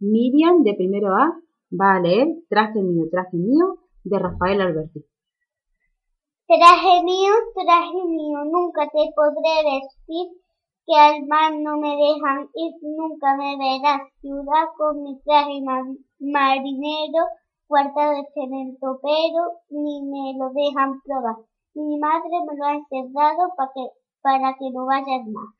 Miriam, de primero A, va a leer Traje mío, traje mío, de Rafael Alberti. Traje mío, traje mío, nunca te podré decir que al mar no me dejan ir, nunca me verás ciudad con mi traje marinero guardado en el topero, ni me lo dejan probar. Mi madre me lo ha encerrado para que, para que no vayas más.